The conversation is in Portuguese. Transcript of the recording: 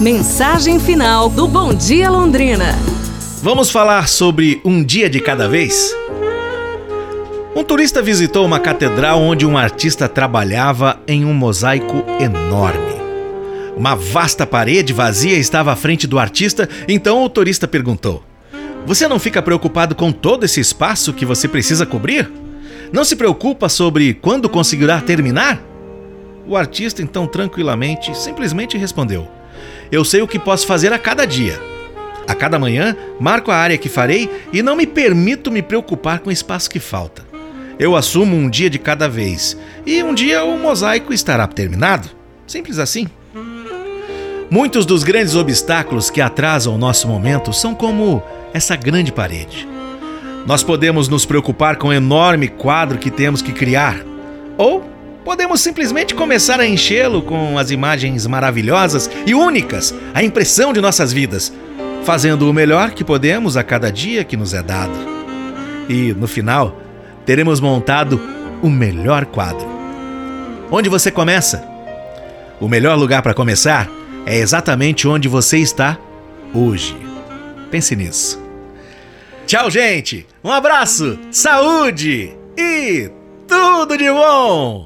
Mensagem final do Bom Dia Londrina. Vamos falar sobre um dia de cada vez? Um turista visitou uma catedral onde um artista trabalhava em um mosaico enorme. Uma vasta parede vazia estava à frente do artista, então o turista perguntou: Você não fica preocupado com todo esse espaço que você precisa cobrir? Não se preocupa sobre quando conseguirá terminar? O artista então tranquilamente simplesmente respondeu: Eu sei o que posso fazer a cada dia. A cada manhã, marco a área que farei e não me permito me preocupar com o espaço que falta. Eu assumo um dia de cada vez e um dia o mosaico estará terminado. Simples assim. Muitos dos grandes obstáculos que atrasam o nosso momento são como essa grande parede. Nós podemos nos preocupar com o enorme quadro que temos que criar, ou podemos simplesmente começar a enchê-lo com as imagens maravilhosas e únicas, a impressão de nossas vidas, fazendo o melhor que podemos a cada dia que nos é dado. E, no final, teremos montado o melhor quadro. Onde você começa? O melhor lugar para começar é exatamente onde você está hoje. Pense nisso. Tchau, gente! Um abraço, saúde e tudo de bom!